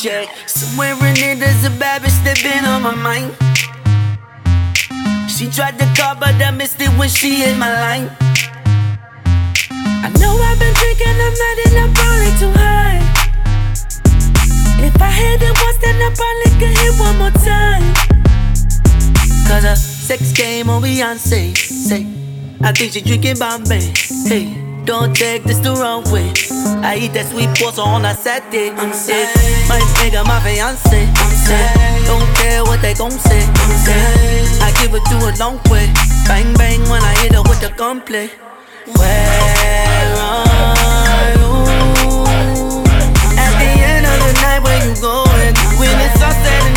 check. Somewhere in there, there's a bad bitch that been on my mind. She tried to call, but I missed it when she hit my line. I know I've been drinking, I'm not I'm probably too high. If I hit it once, then I probably could hit one more time. Cause a sex game on Beyonce, say. I think she drinking Bombay, hey. Don't take this the wrong way. I eat that sweet pasta on a Saturday. I'm sick. My nigga, my fiance. I'm sick. Don't care what they gon' say. I'm sick. I give it to a long way. Bang bang when I hit her with the gunplay. Where are you? At the end of the night, where you going? When it's all said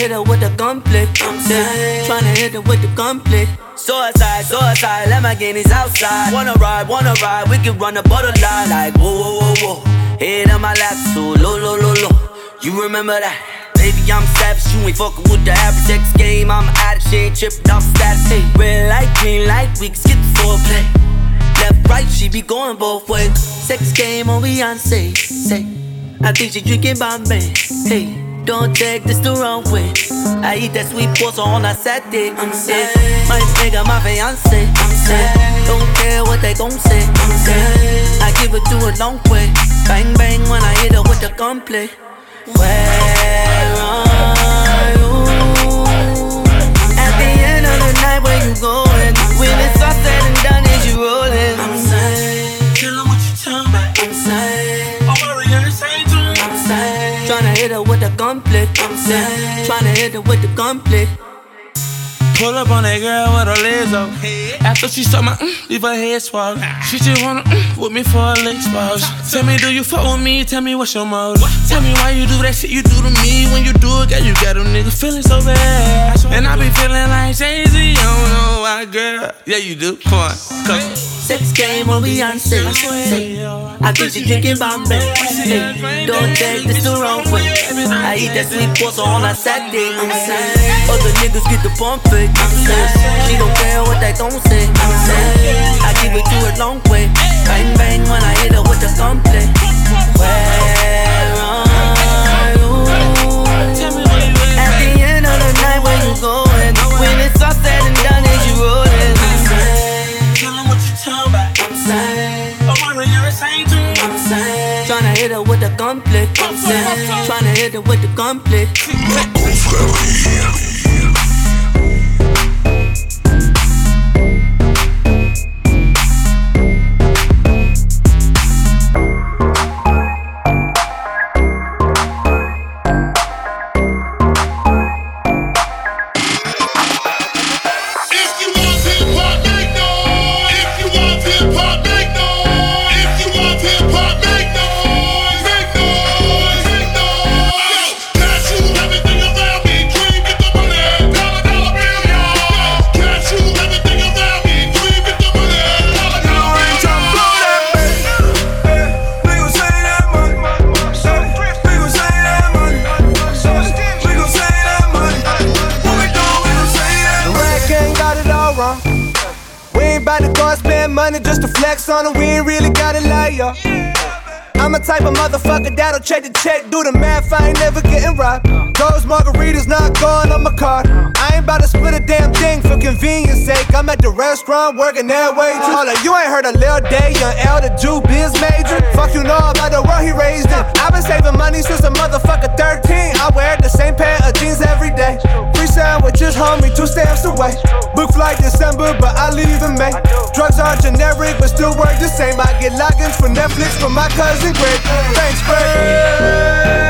hit her with the. I'm sad. Tryna hit her with the gunplay. Suicide, suicide, let my guineas outside. Wanna ride, wanna ride, we can run a borderline like whoa, whoa, whoa, whoa. Head on my lap, so low, low, low, low. You remember that? Baby, I'm savage, you ain't fucking with the average X game. I'm addict, she ain't tripping off status. Hey, red light, green light, we can skip the foreplay. Left, right, she be going both ways. Sex game on Beyonce, say. I think she drinking Bombay, hey. Don't take this the wrong way. I eat that sweet pasta on a Saturday. I'm sick. My nigga, my fiance. I'm sick. Don't care what they gon' say. I'm sick. I give it to a long way. Bang bang when I hit her with the gunplay. Where are you? At the end of the night, where you going? When it's all I'm sad. Tryna hit her with the gunplay. Pull up on that girl with her legs up. After she saw my mm, leave her head swell. She just wanna mm, with me for a leg spouse. Tell me, do you fuck with me? Tell me what's your motive. Tell me why you do that shit you do to me. When you do it, girl, you got them niggas feeling so bad. And I be feeling like Jay Z. I don't know why, girl. Yeah, you do. Come on, come. Sex game on Beyonce. I think she drinking Bombay. Don't take this the wrong way. I eat that sweet pasta on a Saturday. I'm. Other niggas get the pump fake. She don't care what they gon' say. I give it to a long way. Bang bang when I hit her with the gunplay. Where are you? At the end of the night, where you going? When it's all I'm. Tryna hit her with the. If Money just to flex on it. We ain't really got it like ya. I'm a type of motherfucker that'll check the check, do the math, I ain't never getting robbed. Those margaritas not going on my card. I ain't about to split a damn thing for convenience sake. I'm at the restaurant working that way too. You ain't heard a Lil Day, young L, the Jew biz major. Fuck you know about the world he raised in. I've been saving money since a motherfucker 13. I wear the same pair of jeans every day. Free sandwiches, homie, two stamps away. Book flight December, but I leave in May. Drugs are generic, but still work the same. I get logins for Netflix for my cousin Greg. Thanks, Greg.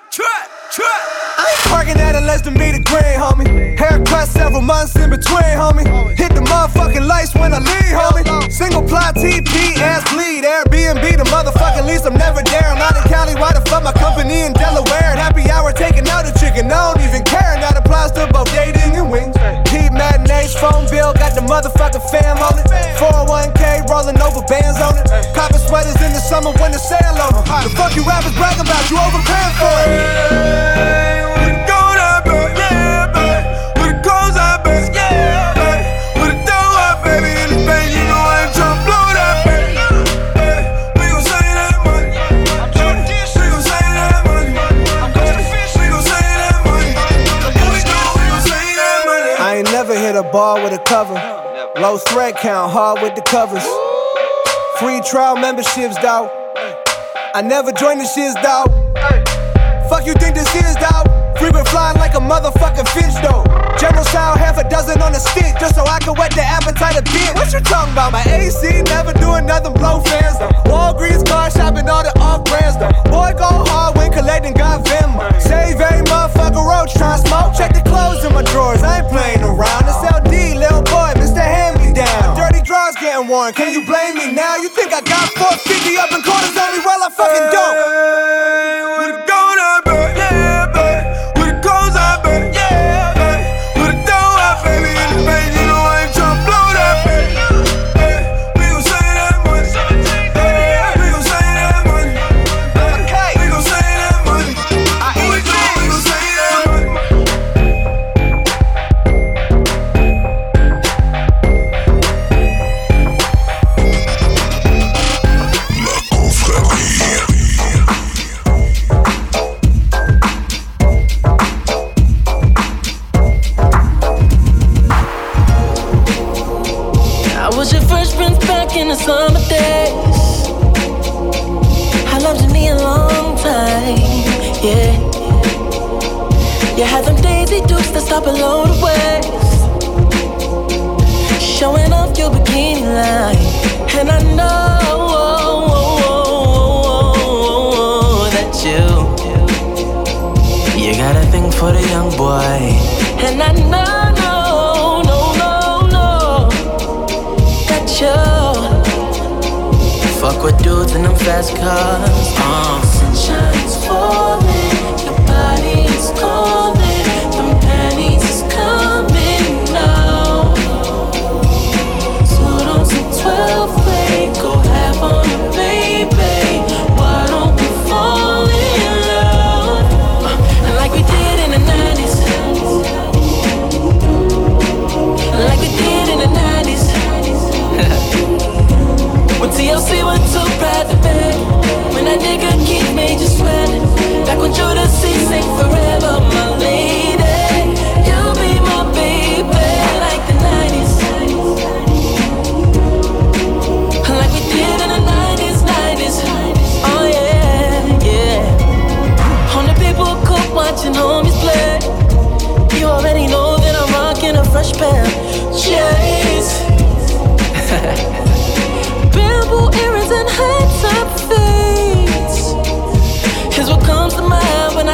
I ain't parking at a less than me the green, homie. Haircut several months in between, homie. Hit the motherfucking lights when I leave, homie. Single ply TP, ass bleed. Airbnb, the motherfucking lease. I'm never there. I'm out in Cali. Why the fuck my company in Delaware? Happy hour taking out a chicken. I don't even care. Now the applies to both dating and wings. Keep matinees, phone bill, got the motherfucking fam on it. 401k rolling over bands on it. Copper sweaters in the summer when the sale on. The fuck you rappers bragging about? You overpaying for it. Bar with a cover. Low threat count, hard with the covers. Free trial memberships, dawg. I never joined the shits, dawg. Fuck you think this is, dawg? Frequent flying like a motherfucking fish, though. General style, half a dozen on a stick, just so I can wet the appetite a bit. What you talking about? My AC never doing nothing, blow fans, though. Walgreens car shopping, all the off brands, though. Boy, go hard when collecting, got Venmo. Save a motherfucker roach, try smoke. Check the clothes in my drawers, I ain't playing around. It's LD, little boy, Mr. Hand Me Down. Dirty drawers getting worn, can you blame me now? You think I got 450 up in corners on me? Well, I fucking don't.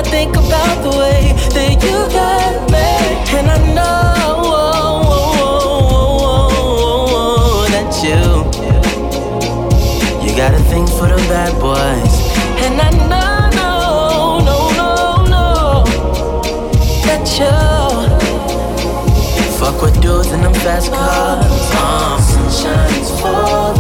Think about the way that you got me. And I know that you, you got a thing for the bad boys. And I know, no, no, no, no, that you fuck with dudes in them fast cars. Uh. Sunshine's falling,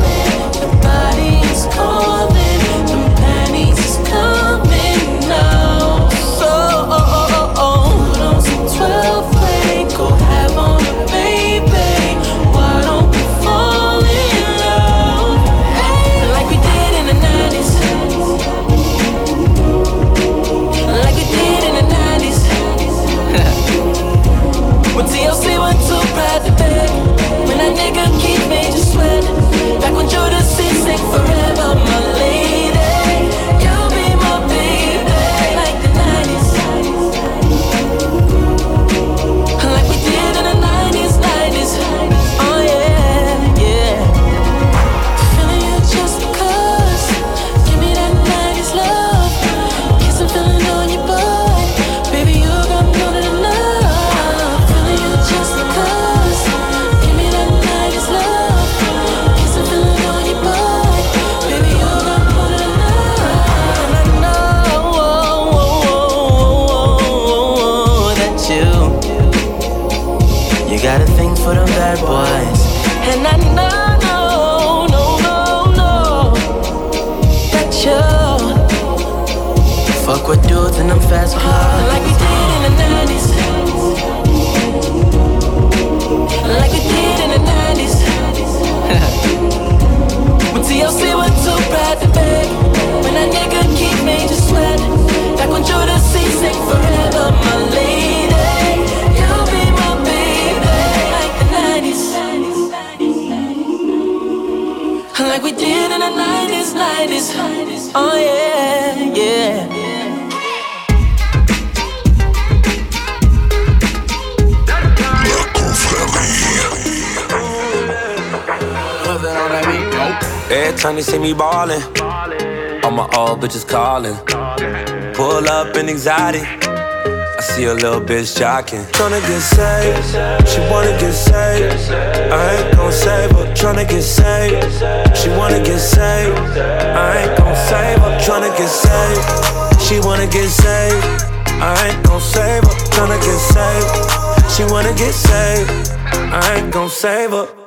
Like we did in the 90s Like we did in the 90s When TLC went too proud to beg. When that nigga Keith made you sweat. Back when Judas C sing forever, my lady. You'll be my baby. Like the 90s Like we did in the 90s, 90s Oh yeah, yeah Every time they see me ballin', all my old bitches callin'. Pull up in anxiety. I see a little bitch jocking. Tryna get saved, she wanna get saved. I ain't gon' save her. Tryna get saved, she wanna get saved. I ain't gon' save her. Tryna get saved, she wanna get saved. I ain't gon' save her. Tryna get saved, she wanna get saved. I ain't gon' save her.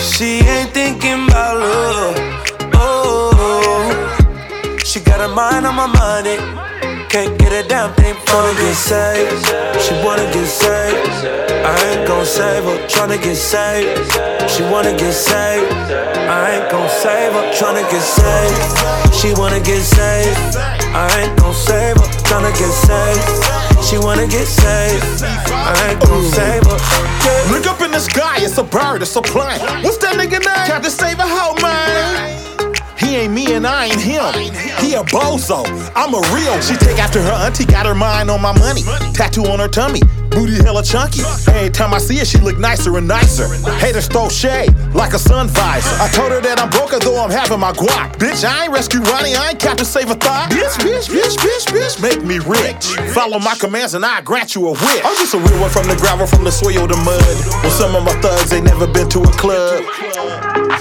She ain't thinking about love. Oh, she got her mind on my money. Can't get a damn thing from Tryna get saved. She wanna get saved. I ain't gon' save her. Tryna get saved. She wanna get saved. I ain't gon' save her. Tryna get saved. She wanna get saved. I ain't gon' save her. Tryna get saved. She wanna get saved. I ain't gon' save her. Yeah. Look up in the sky, it's a bird, it's a plane. What's that nigga name? Captain Save a hoe, man. He ain't me and I ain't him. He a bozo. I'm a real. She take after her auntie, got her mind on my money. Tattoo on her tummy, booty hella chunky. Every time I see her, she look nicer and nicer. Haters throw shade like a sun visor. I told her that I'm broke, though I'm having my guac. Bitch, I ain't rescue Ronnie, I ain't Captain Save a thought. Bitch, bitch, bitch, bitch, bitch, make me rich. Follow my commands and I grant you a wish. I'm just a real one from the gravel, from the soil to the mud. Well, some of my thugs ain't never been to a club.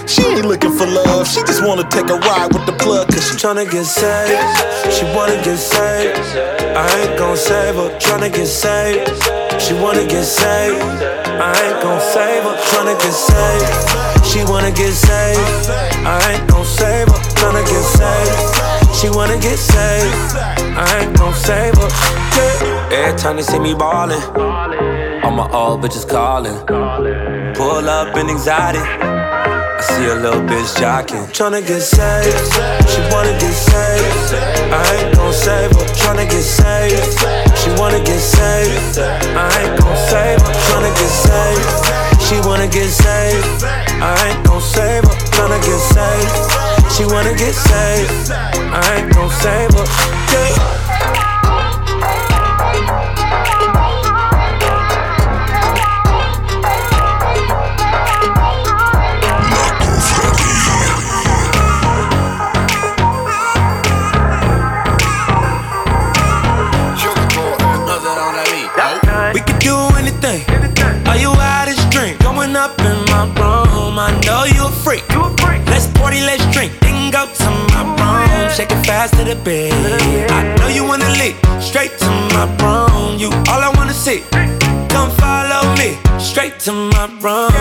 She ain't looking for love, she just wanna take a ride with the plug, cause she Tryna get saved, she wanna get saved. I ain't gon' save her. Tryna get saved, she wanna get saved. I ain't gon' save her. Tryna get saved, she wanna get saved. I ain't gon' save her. Tryna get saved, she wanna get saved. I ain't gon' save her. Yeah. Every time they see me ballin', all my old bitches callin'. Pull up in anxiety. I see a little bitch jocking. Tryna get saved, she wanna get saved. I ain't gon' save her. Tryna get saved, she wanna get saved. I ain't gon' save her. Tryna get saved, she wanna get saved. I ain't gon' save her. Tryna get saved, she wanna get saved. I ain't gon' save her. Yeah. Shake it fast to the bed. I know you wanna leap straight to my room. You all I wanna see. Come follow me straight to my room.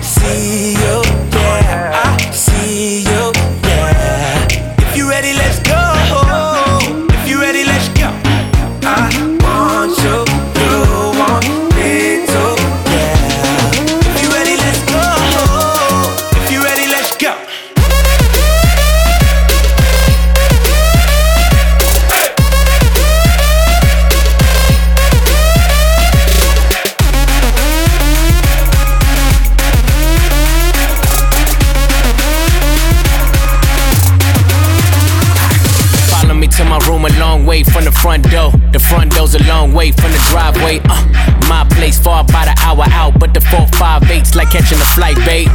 See you, yeah. I driveway. Uh, my place far by the hour out, but the 458's like catching a flight, babe.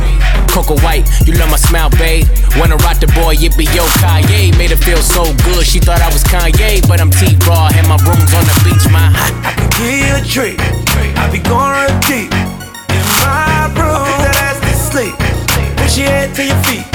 Coco White, you love my smile, babe. Wanna rock the boy, yippee yo, Kanye. Made her feel so good, she thought I was Kanye, but I'm T-Raw, and my room's on the beach, my. I can give a treat. I be going deep in my room. Put that ass to sleep. Push your head to your feet.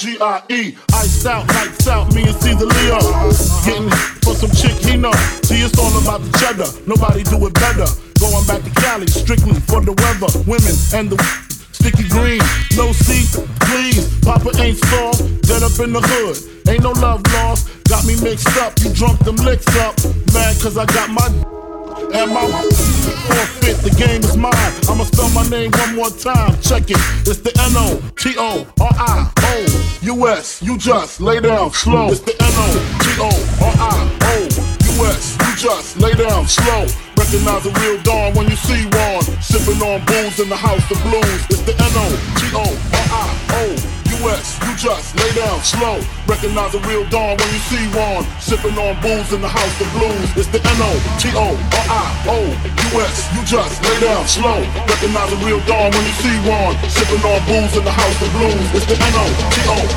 G-I-E. Iced out, lights out, me and C the Leo. Getting for some chick he know. See, it's all about the cheddar. Nobody do it better. Going back to Cali, strictly for the weather, women, and the sticky green. No seat, please. Papa ain't soft, dead up in the hood. Ain't no love lost. Got me mixed up, you drunk them licks up. Mad cause I got my and my forfeit. The game is mine. I'ma spell my name one more time. Check it. It's the N O T O O U S. You just lay down slow. It's the N O T O R I O U S. You just lay down slow. Recognize a real dawn when you see one. Sipping on booze in the house of blues. It's the N O T O R I O U.S. You just lay down slow. Recognize a real dawn when you see one. Sipping on booze in the house of blues. It's the N-O-T-O-R-I-O-U-S. You just lay down slow. Recognize a real dawn when you see one. Sipping on booze in the house of blues. It's the N-O-T-O-R-I-O-U-S.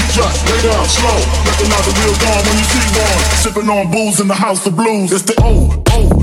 You just lay down slow. Recognize a real dawn when you see one. Sipping on booze in the house of blues. It's the O, O, O.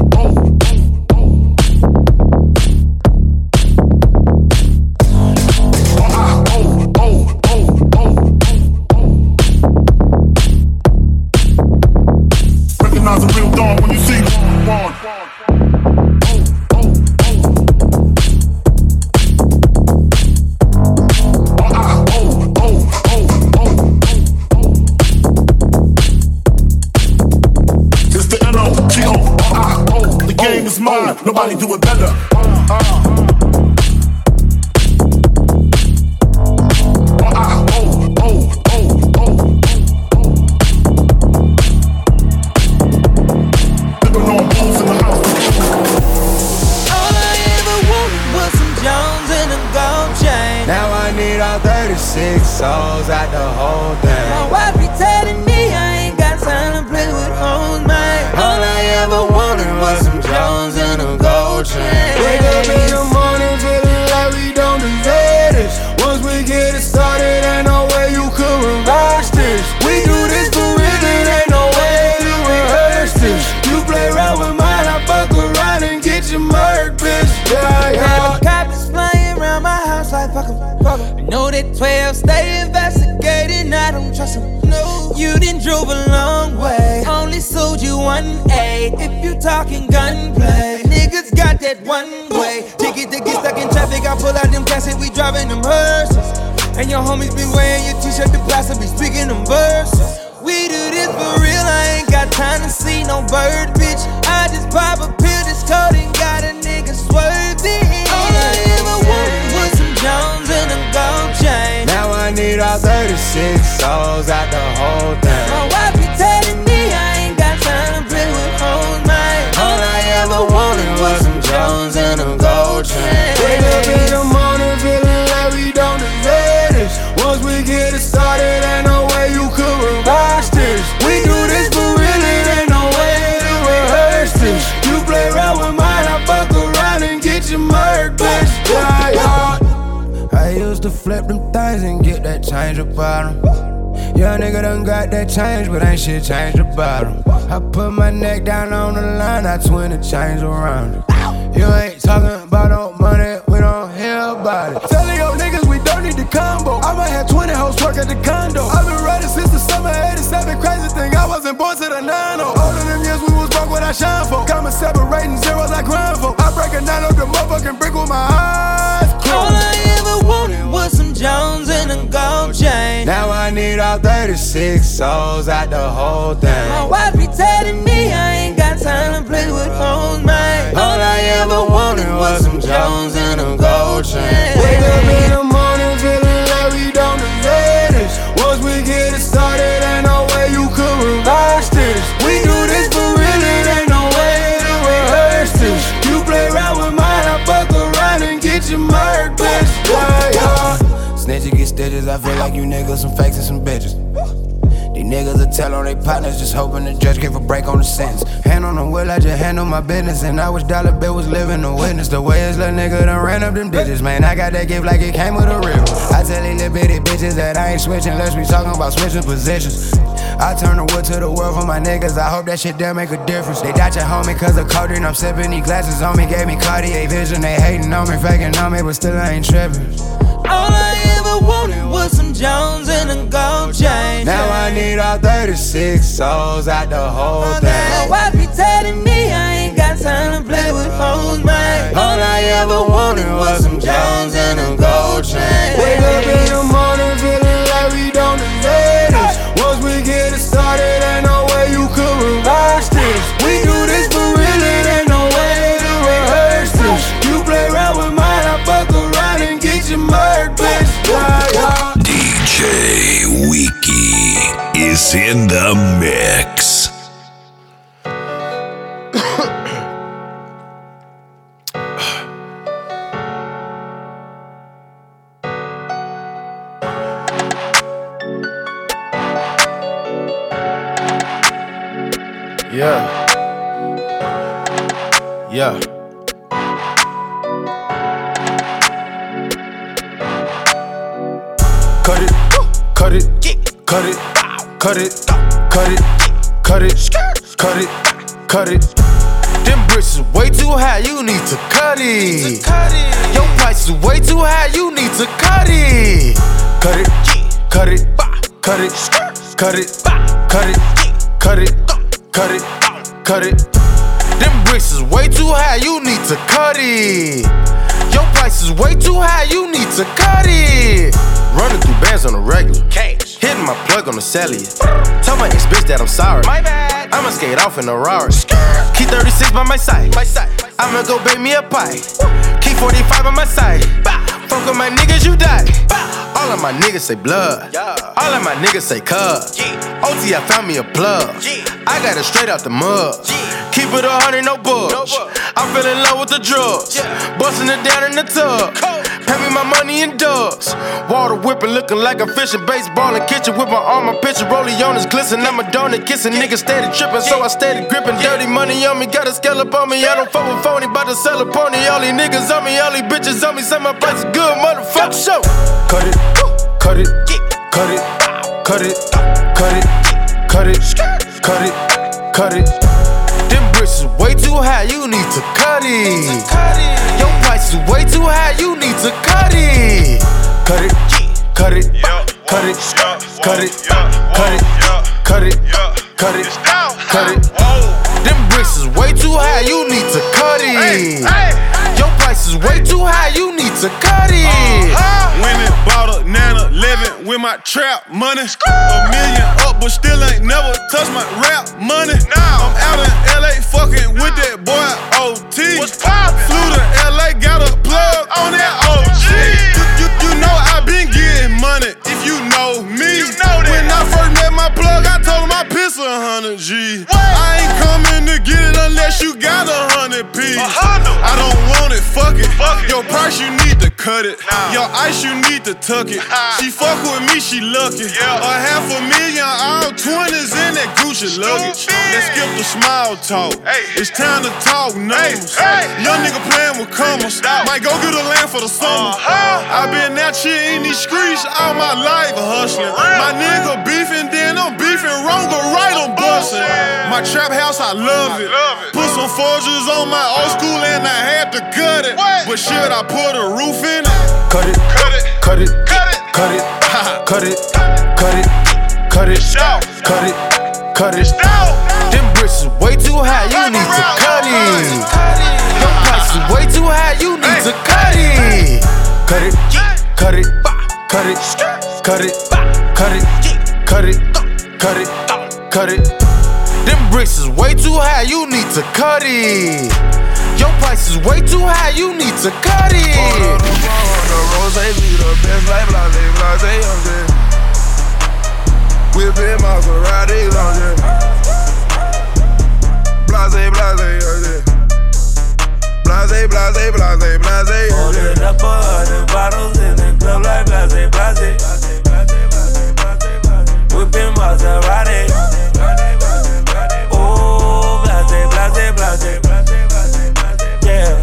change about 'em. Young nigga done got that change, but ain't shit changed about 'em. I put my neck down on the line, I twin the change around it. You ain't talking about no money, we don't hear about it. Telling your niggas we don't need the combo. I might have 20 hoes work at the condo. I've been riding since the summer 87. Crazy thing, I wasn't born to the 9 All of them years we was broke what I shine for. Coming separating zeros like grind for. I break a nine up the motherfucking brick with my eyes All. I ever wanted was Jones and a gold chain. Now I need all 36 souls out the whole thing. My wife be telling me I ain't got time to play with hoes, man. All I ever wanted was some Jones and a gold chain. Wake up in the stitches. I feel like you niggas some fakes and some bitches. These niggas will tell on their partners, just hoping the judge give a break on the sentence. Hand on the wheel, I just handle my business. And I wish Dollar Bill was living a witness. The way his little nigga done ran up them digits, man. I got that gift like it came with a river. I tell these little bitty bitches that I ain't switching, unless we talking about switching positions. I turn the wood to the world for my niggas. I hope that shit there make a difference. They doubt your homie cause of codeine. I'm sipping these glasses on me, gave me Cartier vision. They hating on me, faking on me, but still I ain't tripping. All I ever wanted some Jones and a gold chain. Now I need all 36 souls out the whole My thing. wife be telling me I ain't got time to play with hoes, man. All I ever wanted was some Jones and a gold chain. Wake up in the morning feeling like we don't deserve this. Once we get it started, DJ Wiki is in the mix. Cut it, cut it, cut it, cut it, cut it. Them bricks is way too high, you need to cut it. Your price is way too high, you need to cut it. Cut it, cut it, cut it, cut it, cut it, cut it, cut it, cut it. Them bricks is way too high, you need to cut it. Your price is way too high, you need to cut it. Running through bands on the regular. Hitting my plug on the cellular. Tell my ex bitch that I'm sorry. My bad. I'ma skate off in a Rari. Key 36 by my side. My side. I'ma go bake me a pie. Key 45 on my side. Fuck with my niggas, you die. All of my niggas say blood. All of my niggas say cuz. OT, I found me a plug. I got it straight out the mud. Keep it a hundred, no bugs. I fell in love with the drugs. Busting it down in the tub. Me my money in dubs. Water whipping, looking like a fishing baseball in kitchen with my arm, my picture. Rollie on his glisten. I'm a donut kissing. Niggas steady tripping, so I steady gripping. Dirty money on me, got a scale up on me. I don't fuck with phony, bout to sell a pony. All these niggas on me, all these bitches on me. Say my price is good, motherfucker. Show. Cut it, cut it, cut it, cut it, cut it, cut it, cut it, cut it. Them bricks is way too high, you need to cut it. Is way too high, you need to cut it. Cut it, cut it, cut it, cut it, cut it, cut it, cut it, cut it. Them bricks is way too high, you need to cut it. Your price is way too high, you need to cut it. Uh-huh. Went and bought a Nana 11 with my trap money. A million up, but still ain't never touched my rap money. Now I'm out in LA fucking with that boy OT. Flew to LA, got a plug on that OG. Cut it. Your ice, you need to tuck it. She fuck with me, she lucky. A half a million, all twenties in that Gucci luggage. Let's skip the small talk. Hey. It's time to talk numbers. Young nigga playing with commas. Might go get a land for the summer. i been that shit in these streets all my life hustling. My nigga beefing, then I'm beefing wrong or right, I'm busting. My trap house, I love it. Put some forges on my old school and I had to cut it. But should I put a roof in it? Cut it, cut it, cut it, cut it, cut it, cut it, cut it, cut it, cut it, cut it. Them bricks is way too high, you need to cut it. Your price is way too high, you need to cut it. Cut it, cut it, cut it, cut it, cut it, cut it, cut it, cut it. Them bricks is way too high, you need to cut it. Your price is way too high, you need to cut it. The they be the best, like blase, blase, yeah. Whipping Maserati. Blase, blase. Blase, blase, blase, blase, bottles the club like blase, blase. Whipping Maserati. blase. Yeah.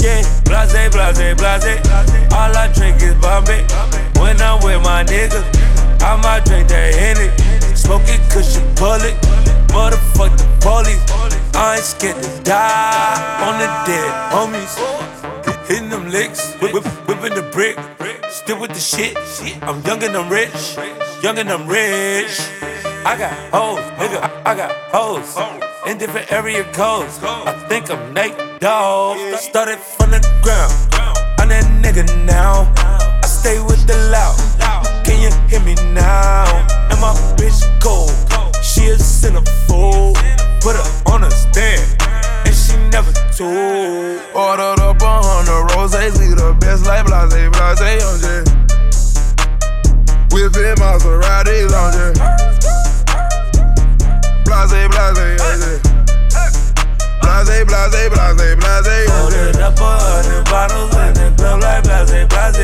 Yeah, blase, blase, blase. All I drink is Bombay. When I'm with my niggas, I might drink that Henny. Smoke it cause you pull it. Motherfuck the police. I ain't scared to die on the dead homies. Hitting them licks, whip, whip, whipping the brick. Still with the shit. I'm young and I'm rich. Young and I'm rich. I got hoes, nigga. I, I got hoes in different area codes. I think I'm Nate Dogg. Started from the ground. I'm that nigga now. I stay with the loud. Can you hear me now? And my bitch cold. She a centerfold. Put her on a stand. And she never told. Ordered up a hundred roses, leave the best like blase, blase, on. Whipping Maserati, on Blase, blase, Blase, blase, blase, blase, J. Ordered up a hundred bottles in the club like blase, blase.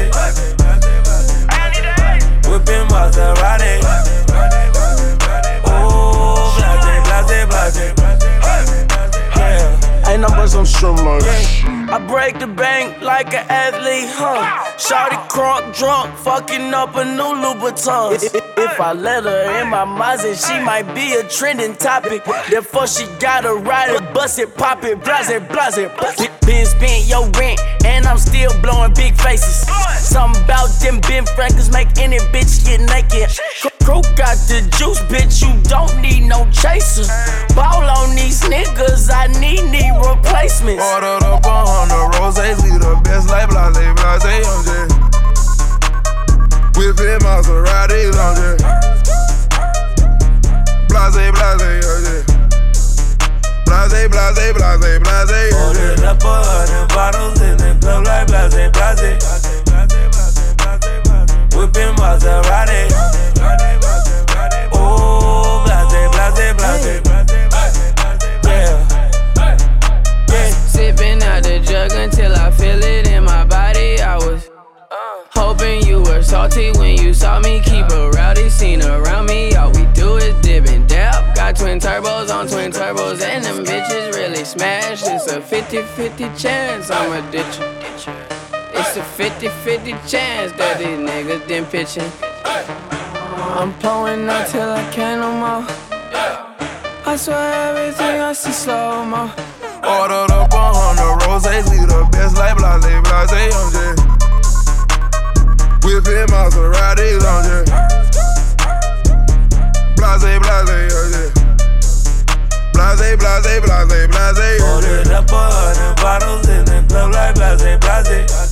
Whipping Maserati. Oh, blase, blase, blase. Yeah. Ain't nothing but some shrimp like I break the bank like an athlete, huh? Shawty crunk drunk, fucking up a new Louboutin. If, if I let her in my Mazda, she might be a trending topic. Therefore, she gotta ride it, bust it, pop it, blase, blase. Been spent your rent, and I'm still blowing big faces. Something about them Ben Frankers make any bitch get naked. Crew got the juice, bitch, you don't need no chaser. Ball on these niggas, I need knee replacements. Ordered up a hundred roses, leave the best like blase, blase, on J. Whipping Maserati, on J. Blase, blase, on J. Blase, blase, blase, blase, on Ordered up a hundred bottles in the club like blase, blase. Oh. Sipping the jug until I feel it in my body. I was uh, hoping you were salty when you saw me. Keep a rowdy scene around me. All we do is dip and dab. Got twin turbos on twin turbos, and them bitches really smash. It's a 50 50 chance I'ma ditch you. It's a 50 50 chance that these niggas didn't pitch. I'm pulling up till I can't no more. I swear everything I see slow mo. Ordered up a hundred roses, leave the best like blase, blase, on J. Whipping Maserati, on J. Blase, blase, on J. Blase, blase, blase, blase, on J. Ordered up a hundred bottles in the club like blase, blase.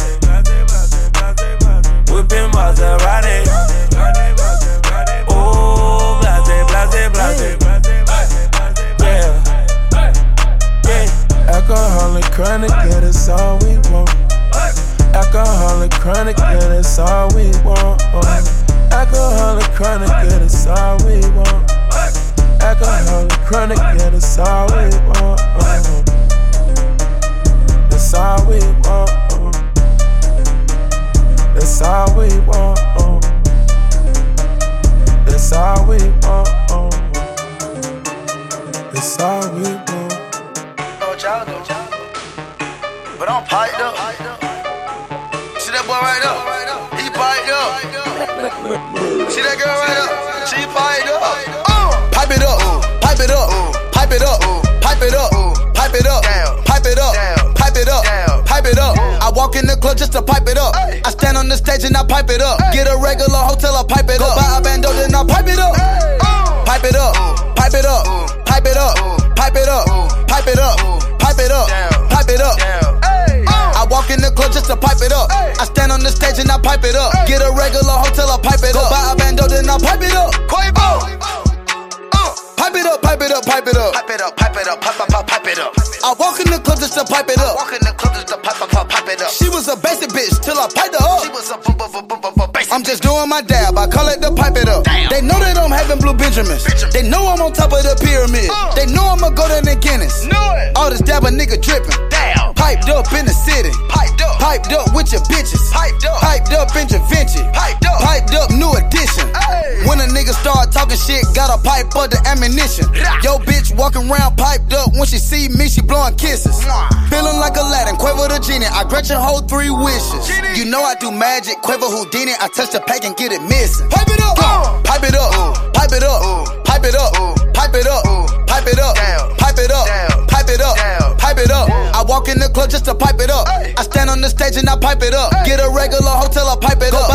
Gretchen hold three wishes. You know I do magic, quiver Houdini. I touch the pack and get it missing. Pipe it up, uh. pipe it up, pipe it up, pipe it up, pipe it up, pipe it up, pipe it up, pipe it up, pipe it up. I walk in the club just to pipe it up. I stand on the stage and I pipe it up. Get a regular hotel, I pipe it up.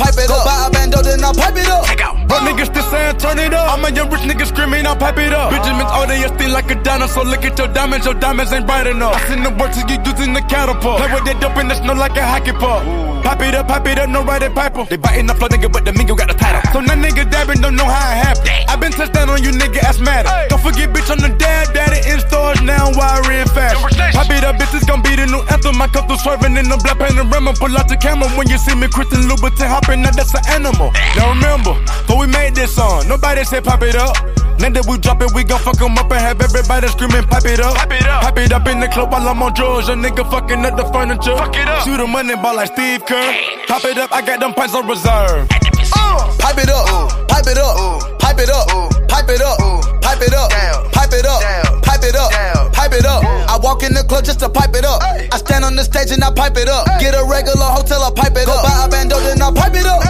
Pipe it up. Go Buy a bando, then I pipe it up. But niggas still saying turn it up. I'm a young rich nigga screaming, I pipe it up. Benjamin's all day, still like a dinosaur. Look at your diamonds, your diamonds ain't bright enough. I seen the work to you using the catapult. Play with that dope in the snow like a hockey puck. Pipe it up, pipe it up, no right at pipe 'em. They biting the flow, nigga, but the mingo got the title. So now nigga dabbing don't know how it happened. I been touched down on you, nigga, ass matter. Don't forget, bitch, on the dad, daddy in stores now, wiring fast. Pipe it up, bitch, it's gonna be the new anthem. I come through swerving in the black Panamera. Pull out the camera when you see me, Christian Louboutin hopping, now that's an animal. Now remember, before we made this song, nobody said pop it up. Now that we drop it, we gon' fuck 'em up and have everybody screaming, pipe it up. Pipe it up. Pipe it up in the club while I'm on drugs. Your nigga fucking up the furniture. Fuck it up. Shoot a money ball like Steve Kerr. Top it up, I got them pints on reserve. Pipe it up, pipe it up, pipe it up, pipe it up, pipe it up, pipe it up, pipe it up, pipe it up. I walk in the club just to pipe it up. I stand on the stage and I pipe it up. Get a regular hotel, I pipe it up. Buy a bando, then I pipe it up.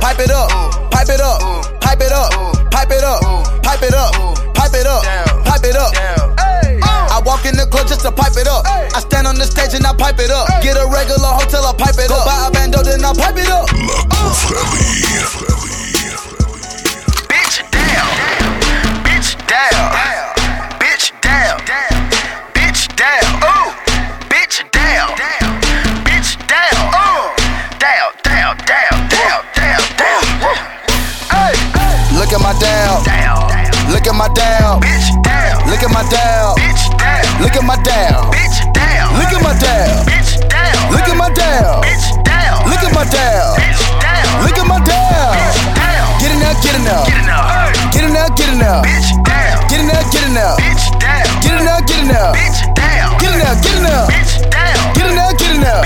Pipe it up, pipe it up, pipe it up, pipe it up, pipe it up, pipe it up, pipe it up. I walk in the club just to pipe it up. I stand on the stage and I pipe it up. Get a regular hotel, I pipe it up. Buy a bando, then I pipe it up. Bitch down. Bitch down. At my down. Look at my down. Look at my down. Look at my down. Look at my down. Look at my down. Look at my down. Look at my down. down. Get in there, get in there. Get in there. Get in there, get in there. Get in there, get in there. Get in there, get in there. Get in there, get in there. Get in there, get in there.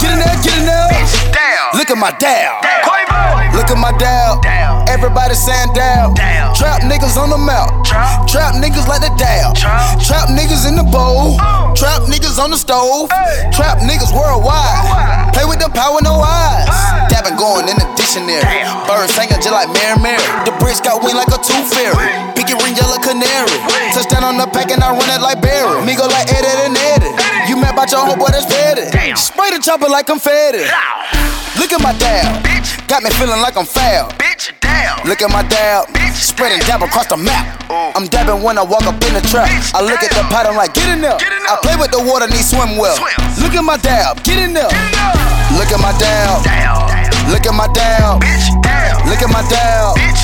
Get in there, get in there. Bitch down. Look at my down. Quavo. Look at my down. Everybody saying down. Down. Trap niggas on the mouth. Trap. Trap niggas like the down. Trap. Trap niggas in the bowl. Oh. Trap niggas on the stove. Trap niggas worldwide. Play with the power, no eyes. Dabbing going in the dictionary. Birds singing just like Mary Mary. The bridge got wing like a tooth fairy. Pinky ring yellow canary. Touchdown on the pack and I run it like Barry. Me go like Eddie and Eddie. You mad about your homeboy that's petty. Spray the chopper like I'm confetti. Look at my dab. Got me feeling like I'm foul. Bitch down. Look at my dab. Spreading dab across the map. I'm dabbing when I walk up in the trap. I look at the pot, I'm like, get in there. I play with the water, need swim well. Look at my dab. Get in there. Look at my dab. Look at my dab. Bitch down. Look at my dab. Bitch.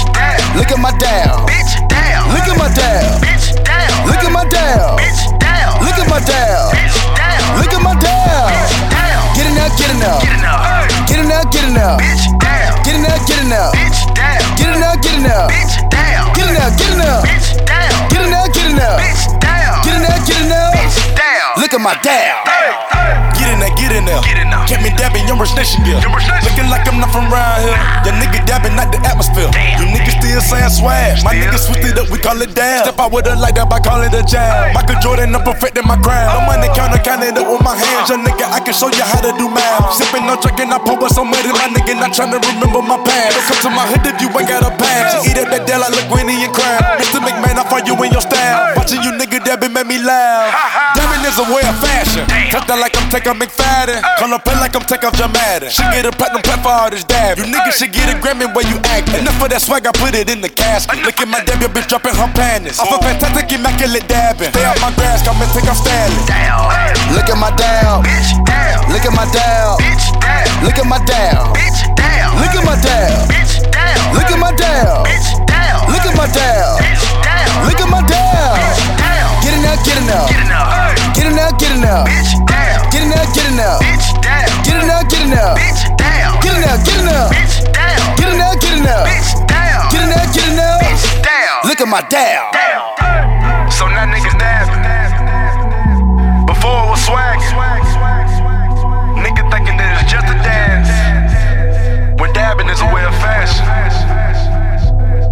Look at my dab. Bitch down. Look at my dab. Bitch down. Look at my dab. Bitch down. Look at my dab. Look at my down. Get enough, get enough. Get enough, get enough. Get enough, get enough. Get enough, get enough. Get enough, get enough. Get enough, get enough. Get enough, get enough. Look at my down. Get in there, get in there. Get in there. Kept me dabbing, young rich nation gear. Young rich nation. Looking like I'm not from around here. Your nigga dabbing, not the atmosphere. You niggas still saying swag. My niggas switched it up, we call it dab. Step out with a light up, I call it a jab. Michael Jordan, I'm perfecting my craft. No money counter, counting it up with my hands. Young nigga, I can show you how to do math. Sipping on drinking, I pour up some money. My nigga, not trying to remember my past. Don't come to my hood if you ain't got a pass. She eat up that deal like Linguini and crab. Mr. McMahon, I find you in your style. Watching you nigga dabbing made me laugh. Dabbing is a way of fashion. Touch that like I'm taking McFadden. Call up play like I'm taking Jamadin. She get a platinum plaque for all this dab. You niggas should get a Grammy where you act. Enough of that swag, I put it in the casket. Look at my dab, your bitch dropping her panties. Off a oh. fantastic, immaculate dabbing. Stay out my grass, come and take off Stanley. Look at my dab. Bitch down. Look at my dab. Bitch down. Look at my dab. Bitch down. Look at my dab. Bitch down. Look at my dab. Bitch down. Look at my dab. Bitch down. Look at my dab enough, get enough. Get enough, get enough. Get enough, bitch, damn. Get enough, get enough. Bitch, damn. Get enough, get enough. Bitch, damn. Get enough, get enough. Bitch, damn. Get enough, get enough. Bitch, damn. Get enough, get enough. Bitch, damn. Look at my damn. Damn. So now niggas dabbing. Before it was swag. Nigga thinking that it's just a dance. When dabbing is a way of fashion.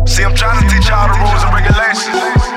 See, I'm trying to teach y'all the rules and regulations.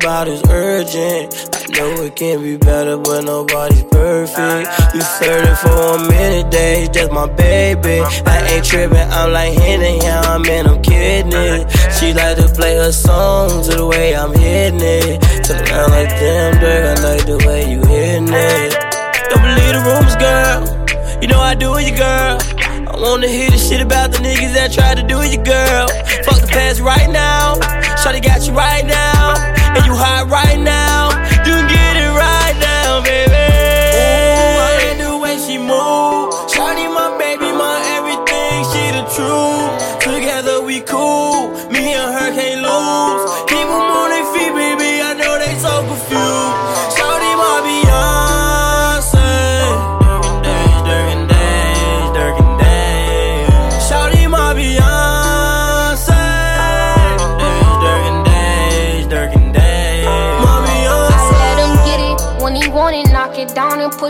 20 bottles urgent. I know it can be better, but nobody's perfect. You flirting for a minute, days, just my baby. I ain't tripping, I'm like Henny, yeah, I'm in, I'm kidding it. She like to play her songs the way I'm hitting it. Turn around like damn, girl, I like the way you hitting it. Don't believe the rumors, girl. You know I do you girl. I wanna hear the shit about the niggas that tried to do you, girl. Fuck the past right now. Shawty got you right now. Hot right now.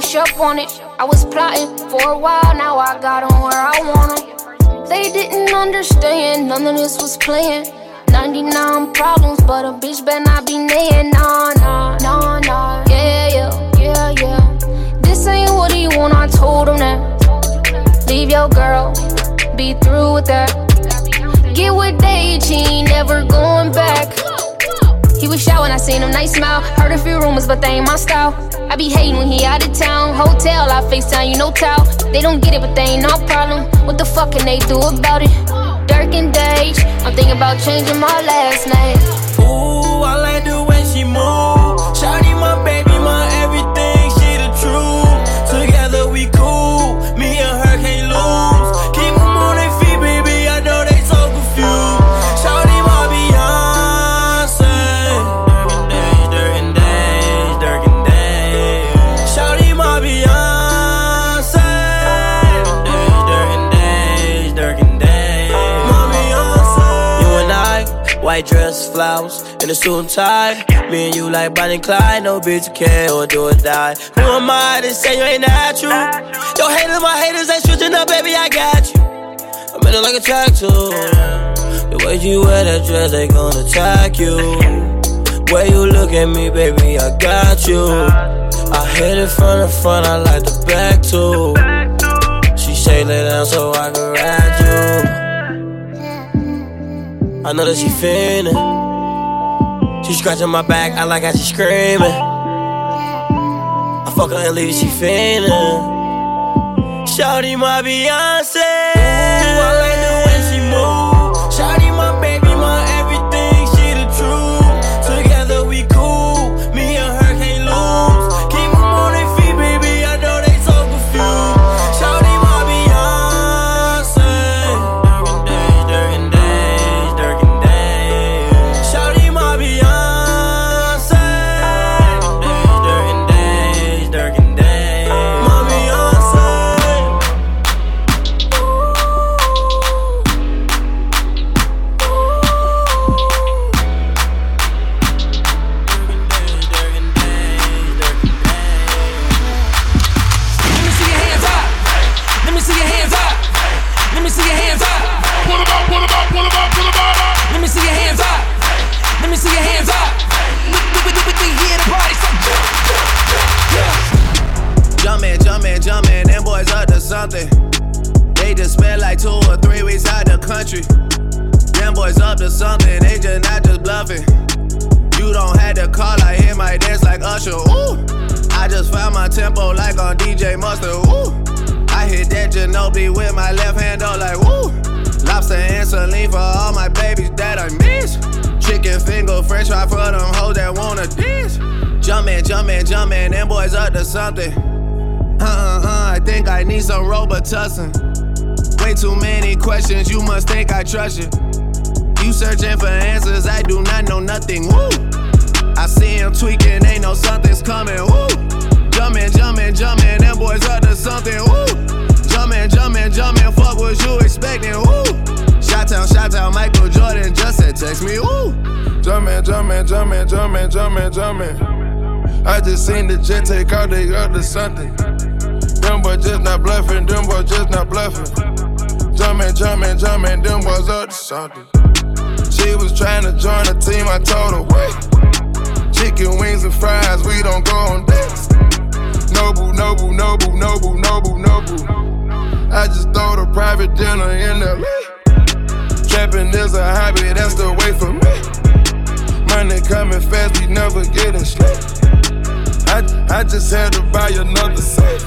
Push up on it. I was plotting for a while, now I got him where I want him. They didn't understand, none of this was playing. 99 problems, but a bitch better not be naying. Nah, nah, nah, nah. Yeah, yeah, yeah, yeah. This ain't what he want, I told him that. Leave your girl, be through with that. Get with ain't never going back. He was shy when I seen him, nice smile. Heard a few rumors, but they ain't my style. I be hating when he out of town. Hotel, I FaceTime, you know, towel. They don't get it, but they ain't no problem. What the fuck can they do about it? Dirk and Dage, I'm thinking about changing my last name. And a suit and tie. Me and you like Bonnie and Clyde, no bitch can or do or die. Who am I to say you ain't natural? Your haters, my haters ain't switching up, baby, I got you. I'm in it like a tattoo. The way you wear that dress, they gon' attack you. Way you look at me, baby, I got you. I hit it from the front, I like the back too. She say lay down so I can ride you. I know that she feeling. She scratching my back, I like how she screaming. I fuck her and leave she feeling. Shawty my Beyonce. See your hands up. We, here to party, so. Jumpin', jumpin', jumpin', them boys up to. They just spent like two or three weeks out the country. Them boys up to they just not just. You don't have to call, I my dance like Usher. Ooh, I just found my tempo like on DJ Mustard. Ooh, I hit that Ginobili with my left hand, though, like woo. Lobster and saline for all my babies that I miss. Chicken finger, french fry for them hoes that wanna dance. Jumpin', jumpin', jumpin', them boys up to something. Uh uh uh, I think I need some Robitussin. Way too many questions, you must think I trust you. You searching for answers, I do not know nothing. Woo! I see him tweaking, ain't no something's coming. Woo! Jumpin', jumpin', jumpin', them boys up to something. Woo! Jumpin', jumpin', jumpin', fuck what you expecting. Woo! Shot town, Michael Jordan just said text me. Woo! Jumpin', jumpin', jumpin', jumpin', jumpin', jumpin'. I just seen the jet take out they other something. Them boys just not bluffing, them boys just not bluffing. Jumpin', jumpin', jumpin', them boys up to something. She was trying to join the team, I told her, wait. Chicken wings and fries, we don't go on dates. Noble, noble, noble, noble, noble, noble. I just throw the private dinner in LA. Trapping is a hobby, that's the way for me. Money coming fast, we never getting sleep. I, I just had to buy another safe.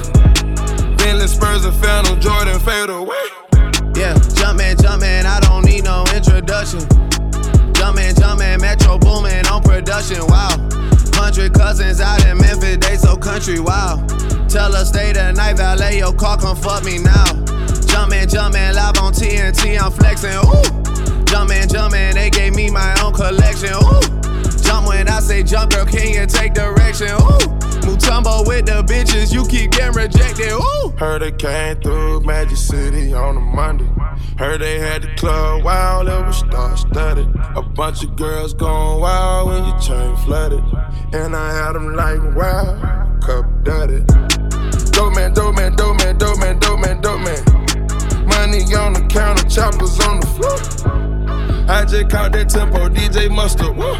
Bentley Spurs and Phantom Jordan fade away. Yeah, jumpin', jumpin', I don't need no introduction. Jumpin', jumpin', Metro boomin' on production, wow. Hundred cousins out in Memphis, they so country, wow. Tell her stay the night, valet your car, come fuck me now. Jumpin', jumpin', live on TNT, I'm flexin', ooh. Jumpin', jumpin', they gave me my own collection, ooh. Jump when I say jump, girl, can you take direction, ooh. Mutombo with the bitches, you keep getting rejected, ooh. Heard they came through Magic City on a Monday. Heard they had the club wild, it was star studded. A bunch of girls going wild when your chain flooded. And I had them like wow, cup dirty. Just caught that tempo, DJ Mustard. Woo.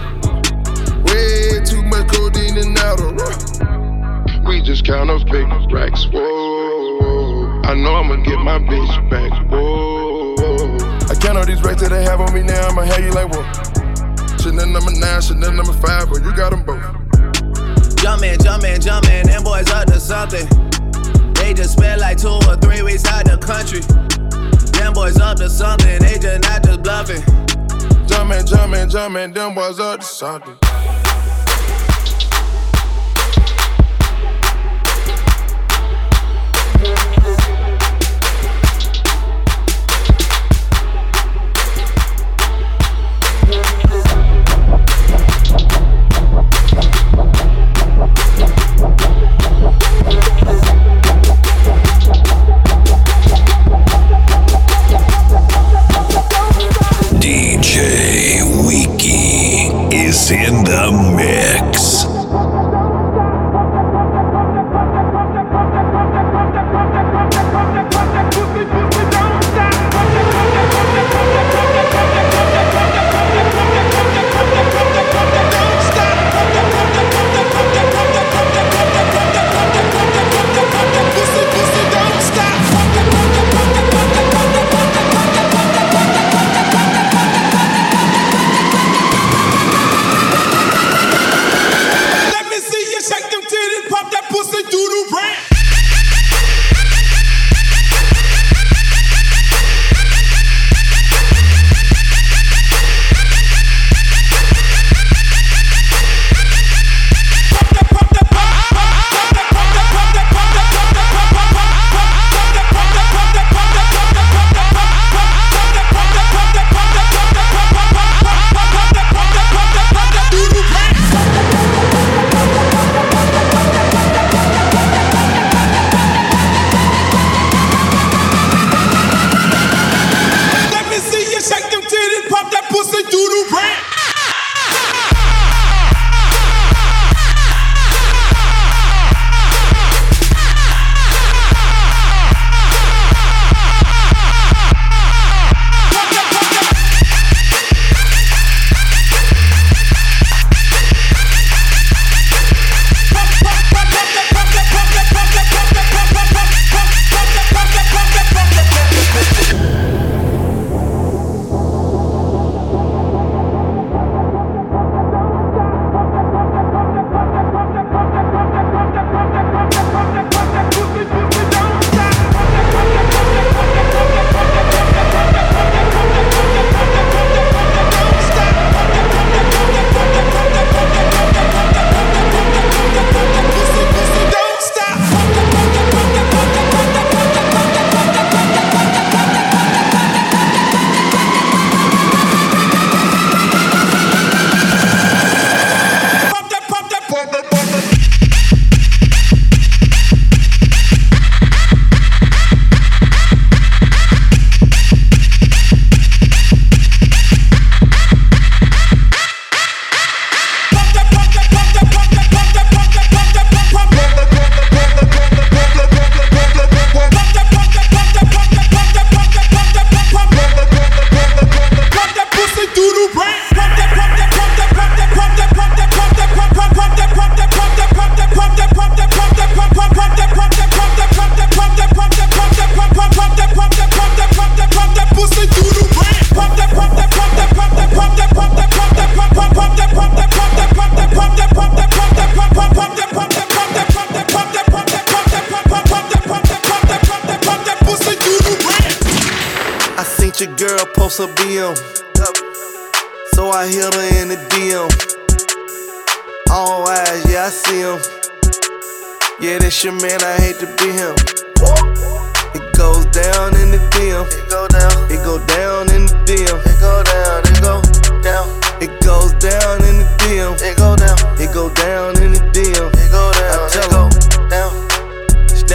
Way too much codeine and Adderall. We just count up big racks. Whoa, I know I'ma get my bitch back. Whoa, I count all these racks that they have on me now. I'ma have you like whoa. Chanel number nine, Chanel number five, but you got them both. Jumpin', jumpin', jumpin', them boys up to something. They just spent like two or three weeks out the country. Them boys up to something, they just not just bluffing. Jumpin', jumpin', jumpin', them boys up to something.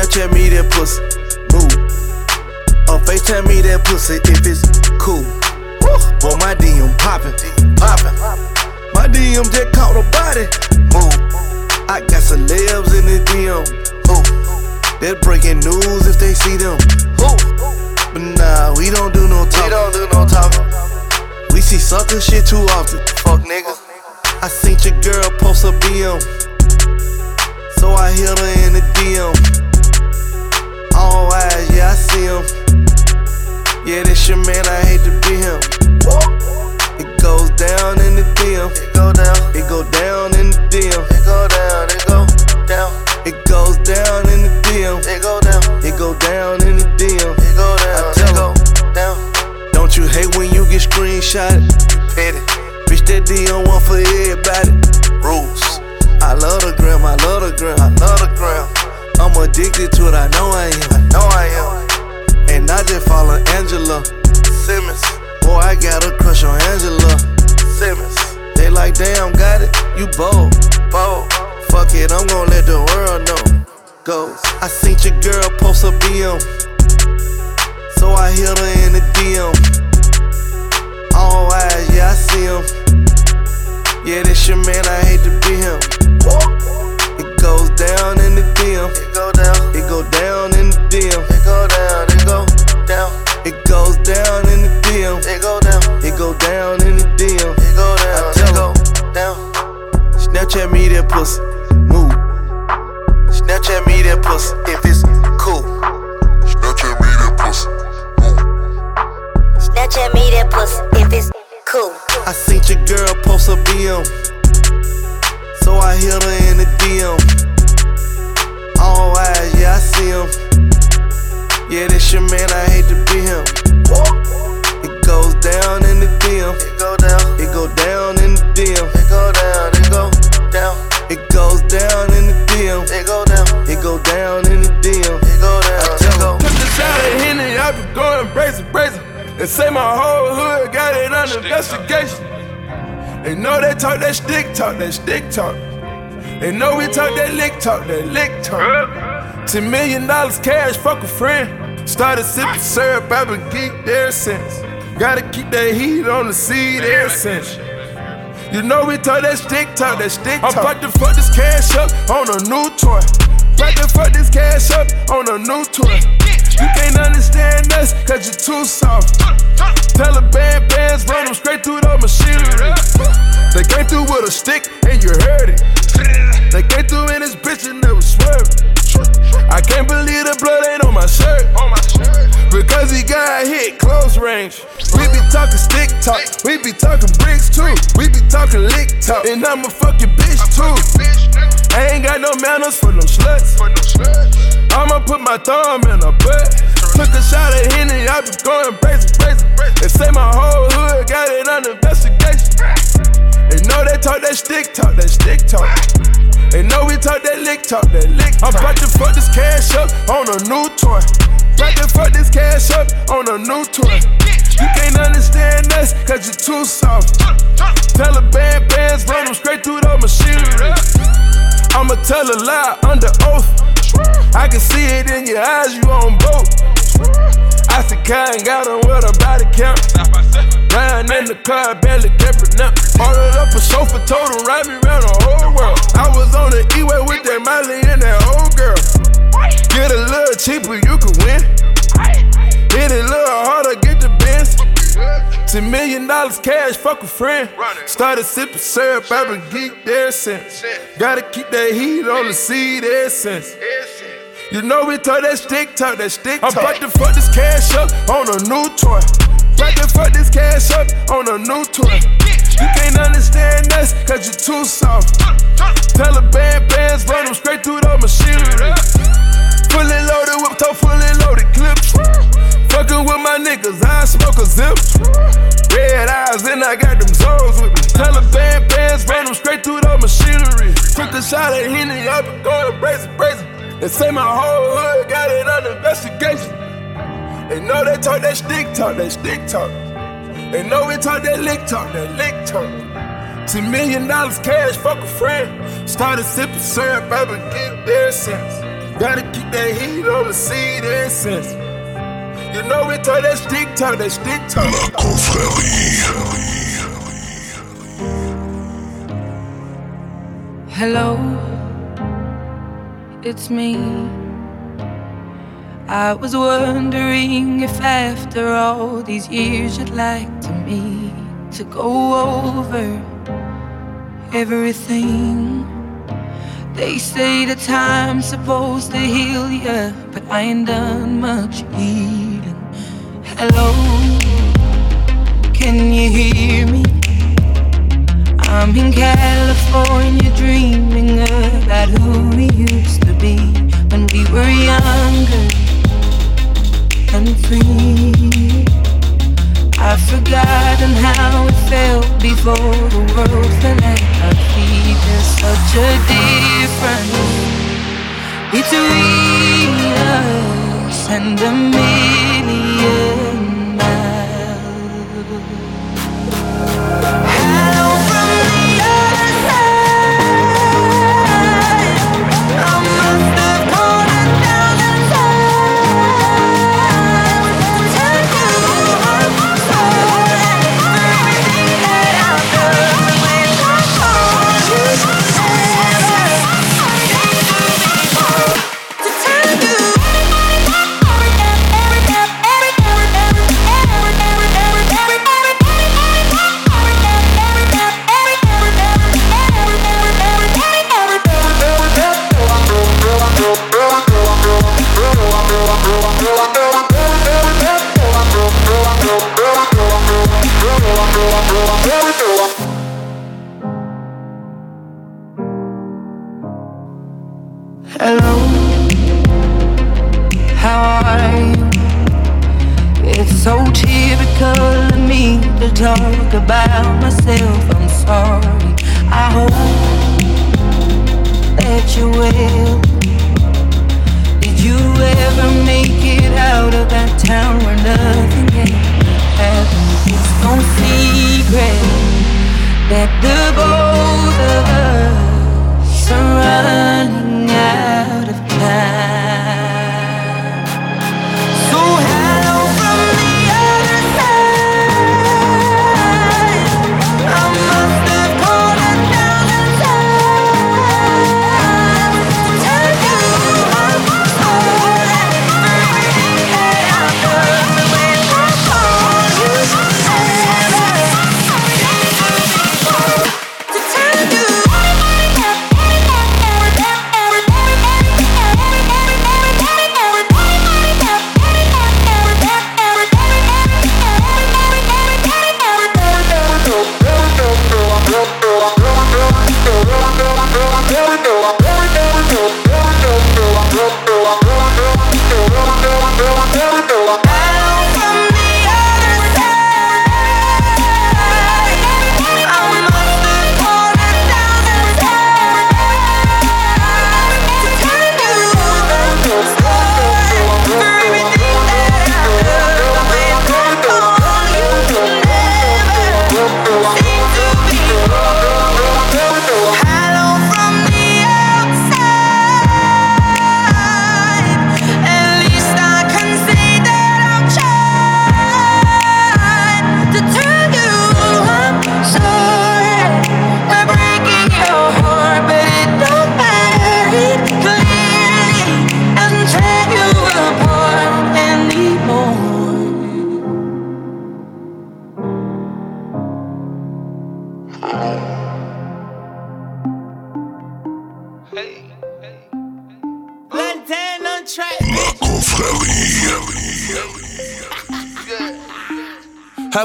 Snapchat me that pussy. Move. Or FaceTime me that pussy if it's cool. Boy, my DM poppin', poppin'. My DM just caught a body. Move. I got celebs in the DM. Who? They're breaking news if they see them. Who? But nah, we don't do no talking. We don't do no talking. We see sucker shit too often. Fuck niggas. I seen your girl post a BM. So I hit her in the DM. Eyes, yeah, I see him. Yeah, this your man, I hate to be him. It goes down in the DM. It go down. It go down in the DM. It go down. It go down. It goes down in the DM. It go down. It go down in the DM. It go down. I tell it go down. Don't you hate when you get screenshotted? You petty. Bitch, that DM one for everybody. Rules. I love the gram. I love the gram. I love the gram. I'm addicted to it. I know I am. I know I am. And I just follow Angela Simmons. Boy, I got a crush on Angela Simmons. They like, damn, got it. You bold, bold. Fuck it, I'm gonna let the world know. Goes. I seen your girl post a BM. So I hit her in the DM. All eyes, yeah, I see him. Yeah, this your man, I hate to be him. It goes down in the DM. It go down. It go down in the DM. It go down. It go down. It goes down in the DM. It go down. It go down in the DM. It go down. I tell it go down. Snapchat me that pussy. Move. Snapchat me that pussy if it's cool. Snapchat me that pussy. Move. Snapchat me that pussy if it's cool. I seen your girl post a BM. So I hit her in the DM. All eyes, yeah, I see him. Yeah, this your man, I hate to be him. It goes down in the DM. It go down. It go down in the DM. It go down. It go down. It goes down in the DM. It go down. It go down in the DM. It go down. I tell Took the shot at Henny, I been going brazen, brazen. They say my whole hood got it under investigation. They know they talk that stick talk, that stick talk. They know we talk that lick talk, that lick talk. Ten million dollars cash, fuck a friend. Started sipping syrup, I've been geeked ever since. Gotta keep that heat on the seed ever since. You know we talk that stick talk, that stick talk. I'm about to fuck this cash up on a new toy. About to fuck this cash up on a new toy. You can't understand us, cause you're too soft. Taliban bands run them straight through the machinery. They came through with a stick and you heard it. They came through in this bitch and never swerved. I can't believe the blood ain't on my shirt. Because he got hit close range. We be talking stick talk, we be talking bricks too. We be talking lick talk, and I'm a fucking bitch too. I ain't got no manners for no sluts. I'ma put my thumb in her butt. Took a shot at Henny, I be going crazy, crazy. They say my whole hood got it under investigation. They know they talk that stick talk, that stick talk. They know we talk that lick talk, that lick talk. I'm about to fuck this cash up on a new toy. About to fuck this cash up on a new toy. You can't understand us, cause you're too soft. Taliban bands run them straight through the machinery. I'ma tell a lie under oath. I can see it in your eyes, you on boat. I said, kind got on with a body count. Riding in the car, barely kept up. Ordered up a chauffeur, told him ride me around the whole world. I was on the E-way with that Miley and that old girl. Get a little cheaper, you can win. Hit it a little harder. Ten million dollars cash, fuck a friend. Started sipping syrup, I've been geeked ever since. Gotta keep that heat on the seed ever since. You know we talk that stick talk, that stick talk. I'm about to fuck this cash up on a new toy. About to fuck this cash up on a new toy. You can't understand us, cause you're too soft. Taliban bands run them straight through the machinery. Fully loaded, whip top, fully loaded clips. Fucking with my niggas, I smoke a zip. Red eyes, and I got them zones with me. Taliban bands ran them straight through the machinery. Took a shot at Henny, I been going brazen, brazen. They say my whole hood got it under investigation. They know they talk that stick talk, that stick talk. They know we talk that lick talk, that lick talk. Ten million dollars cash, fuck a friend. Started sipping syrup, I been getting there since. Gotta keep that heat on the seed ever since. You know we talk that stick talk, that stick talk. La confrérie. Hello, it's me. I was wondering if after all these years you'd like to me to go over everything. They say the time's supposed to heal ya, but I ain't done much healing. Hello, can you hear me? I'm in California dreaming about who we used to be when we were younger and free. I've forgotten how it felt before the world fell at our feet. There's such a difference between us and a million myself. I'm sorry. I hope that you're well. Did you ever make it out of that town where nothing happened? It's no secret that the both of us are running out of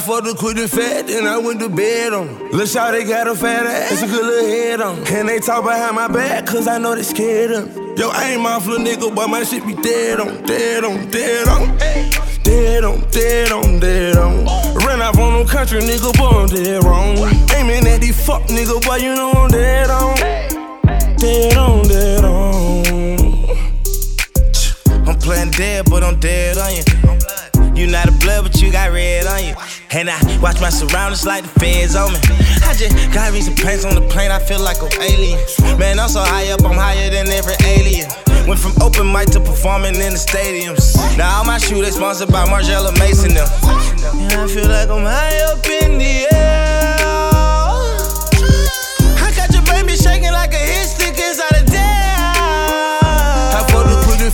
fucked her and fat, then I went to bed on her. Lil' Shawty got a fat ass, a good little head on. And they talk behind my back, cause I know they scared of. Yo, I ain't my little nigga, but my shit be dead on, dead on, dead on. Dead on, dead on, dead on. Ran off on them country nigga, boy, I'm dead wrong. Aiming at these fuck nigga, boy, you know I'm dead on. Dead on, dead on. I'm playing dead, but I'm dead on you. You not a blood, but you got red on you. And I watch my surroundings like the feds on me. I just got some pants on the plane, I feel like an alien. Man, I'm so high up, I'm higher than every alien. Went from open mic to performing in the stadiums. Now all my shoes they sponsored by Margiela Maison them. And I feel like I'm high up in the air. I got your baby shaking like a hit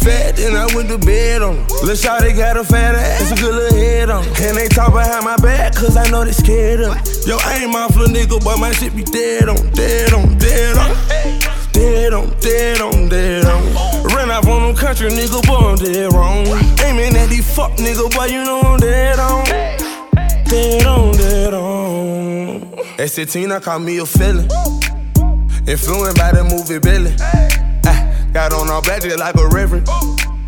fat, then I went to bed on her. Lil' Shawty got a fat ass, a good little head on her. And they talk behind my back, cause I know they scared of me. Yo, I ain't my little nigga, but my shit be dead on, dead on, dead on. Dead on, dead on, dead on. Ran off on them country nigga, boy, I'm dead wrong. Aiming at these fuck nigga, boy, you know I'm dead on. Dead on, dead on. At 16, I call me a feeling. Influenced by the movie Billy. Ah, got on all black just like a reverend.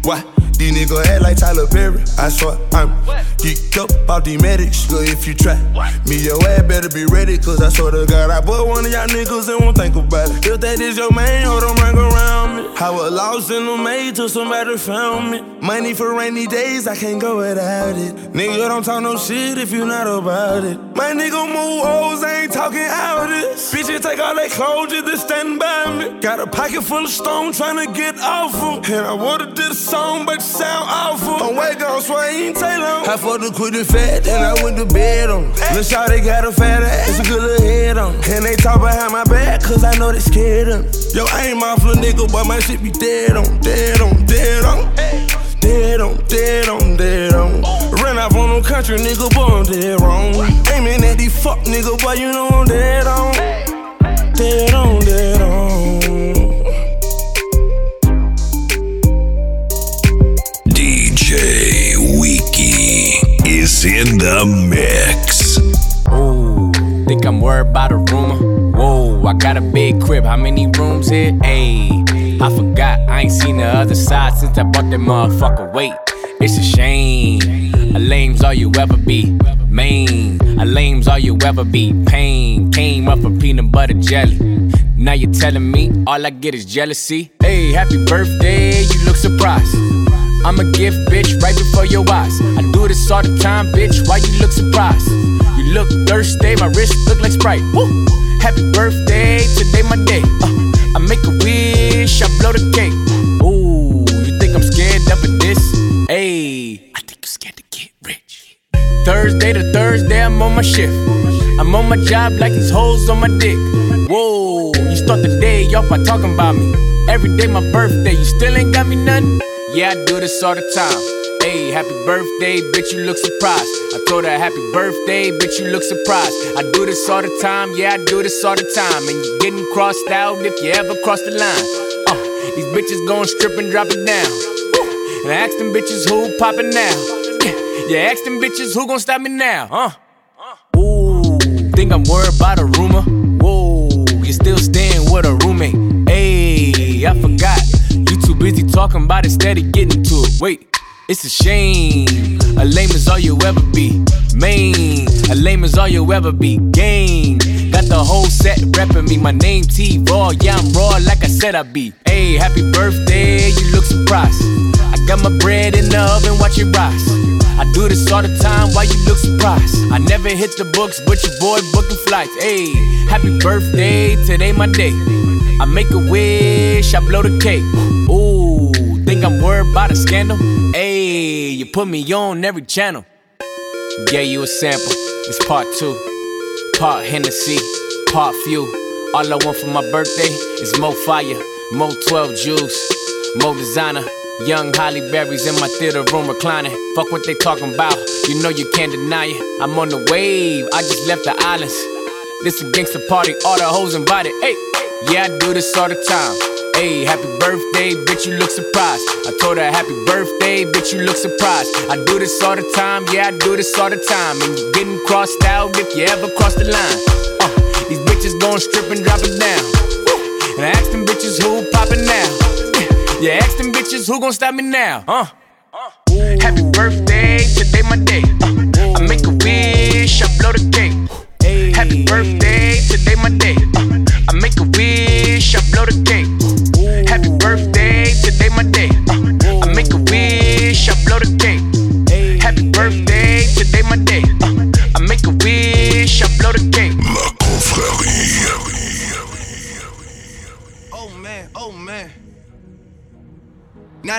Why? These niggas act like Tyler Perry. I swear I'm geeked up about the medics. Good if you try. Me, your ass better be ready. Cause I swear to God, I put one of y'all niggas and won't think about it. If that is your man, hold on, ring around me. I was lost in the maze till somebody found me. Money for rainy days, I can't go without it. Nigga, don't talk no shit if you not about it. My nigga move O's, I ain't talking out this. Bitches take all their clothes just to stand by me. Got a pocket full of stone trying to get off 'em. And I wanted this song, but sound awful. I'm wake on Swain Taylor. I fucked the quit the fat, then I went to bed on. Lil' Shawty got a fat ass, a good little head on. And they talk behind my back, cause I know they scared me. Yo, I ain't my little nigga, but my shit be dead on, dead on, dead on. Dead on, dead on, dead on. Ran off on them country nigga, boy, I'm dead wrong. Aiming at these fuck nigga, boy, you know I'm dead on. Dead on, dead on. Is in the mix. Ooh, think I'm worried about a rumor. Whoa, I got a big crib. How many rooms here? Ayy, I forgot. I ain't seen the other side since I bought that motherfucker. Wait, it's a shame. A lame's all you ever be. Main, a lame's all you ever be. Pain came up from peanut butter jelly. Now you're telling me all I get is jealousy. Hey, happy birthday, you look surprised. I'm a gift, bitch, right before your eyes. I do this all the time, bitch. Why you look surprised? You look thirsty, my wrist look like Sprite. Woo! Happy birthday, today my day. Uh, I make a wish, I blow the cake. Ooh, you think I'm scared of this? Ayy, I think you're scared to get rich. Thursday to Thursday, I'm on my shift. I'm on my job like these hoes on my dick. Whoa, you start the day off by talking about me. Every day my birthday, you still ain't got me nothing. Yeah, I do this all the time. Hey, happy birthday, bitch, you look surprised. I told her happy birthday, bitch, you look surprised. I do this all the time, yeah, I do this all the time. And you're getting crossed out if you ever cross the line. Uh, these bitches gon' strip and drop it down. And I ask them bitches who poppin' now. Yeah, yeah, ask them bitches who gon' stop me now, huh? Ooh, think I'm worried about a rumor? Whoa, you still staying with a roommate? Hey, I forgot. Busy talking about it, steady getting to it. Wait, it's a shame. A lame is all you ever be. Main, a lame is all you ever be. Game, got the whole set reppin' me. My name T Raw, yeah, I'm raw like I said I be. Hey, happy birthday, you look surprised. I got my bread in the oven, watch it rise. I do this all the time, why you look surprised? I never hit the books, but your boy booking flights. Hey, happy birthday, today my day. I make a wish, I blow the cake. Ooh, think I'm worried about a scandal? Hey, you put me on every channel. Gave you a sample, it's part two. Part Hennessy, part few. All I want for my birthday is more fire, more 12 juice, more designer. Young Halle Berry's in my theater room reclining. Fuck what they talking about, you know you can't deny it. I'm on the wave, I just left the islands. This a gangster party, all the hoes invited. Hey, yeah, I do this all the time. Hey, happy birthday, bitch, you look surprised. I told her happy birthday, bitch, you look surprised. I do this all the time, yeah, I do this all the time. And you getting crossed out if you ever cross the line. Uh, these bitches gon' strip and drop it down. And I ask them bitches who poppin' now. Yeah, ask them bitches who gon' stop me now, huh? Happy birthday birthday, today my day. Uh,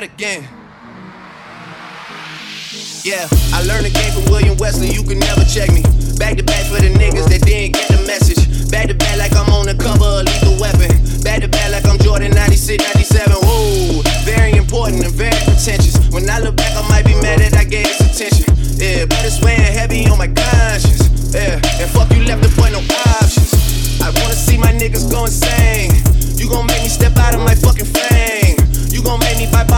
Again. Yeah, I learned the game from William Wesley, you can never check me. Back to back for the niggas that didn't get the message. Back to back like I'm on the cover of Lethal Weapon. Back to back like I'm Jordan 96, 97. Whoa, very important and very pretentious. When I look back, I might be mad that I gave this attention. Yeah, but it's weighing heavy on my conscience. Yeah, and fuck you left the boy no options. I wanna see my niggas go insane. You gon' make me step out of my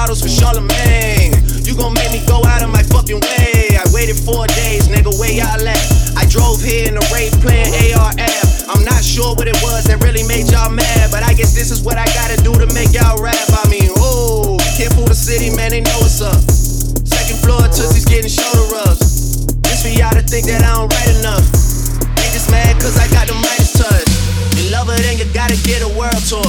bottles for Charlemagne. You gon' make me go out of my fucking way. I waited four days, nigga, where y'all at? I drove here in a Wraith playing ARF. I'm not sure what it was that really made y'all mad, but I guess this is what I gotta do to make y'all rap. I mean, oh, can't fool the city, man, they know what's up. Second floor, Tootsie's getting shoulder rubs. This for y'all to think that I don't write enough. Niggas mad cause I got the Midas touch. You love her, then you gotta get a world tour.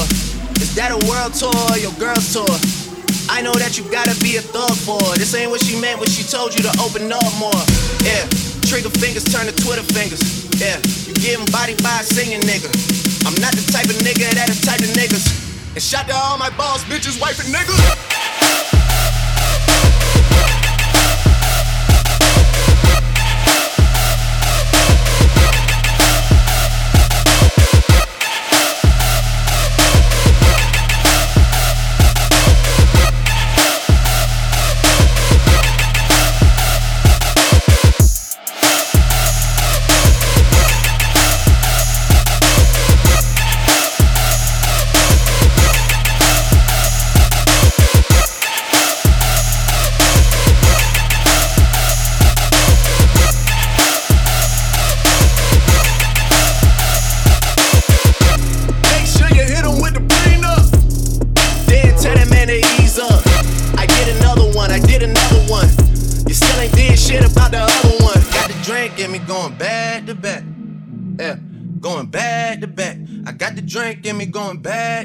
Is that a world tour or your girl's tour? I know that you gotta be a thug for her. This ain't what she meant when she told you to open up more. Yeah, trigger fingers turn to Twitter fingers. Yeah, you getting body by a singing nigga. I'm not the type of nigga that the type of niggas. And shout to all my boss, bitches, wife, and niggas.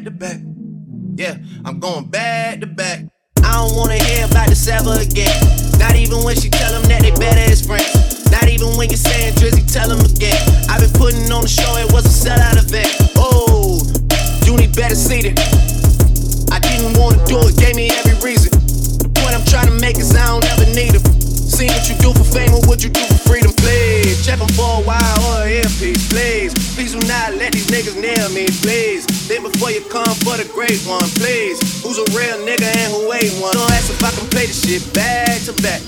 Back to back. Yeah, I'm going back to back. I don't wanna hear about the Sava again. Not even when she tell them that they better as friends. Not even when you're saying Drizzy, tell them again. I've been putting on the show, it was a sellout event. Oh, you need better seating. I didn't wanna do it, gave me every reason. The point I'm trying to make is I don't ever need them. See what you do for fame or what you do for freedom, please. Check for a while or an earpiece, let these niggas nail me, please. Think before you come for the great one, please. Who's a real nigga and who ain't one? Don't ask if I can play this shit back to back.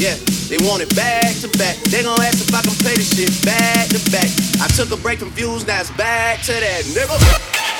Yeah, they want it back to back. They gon' ask if I can play this shit back to back. I took a break from views, now it's back to that, nigga.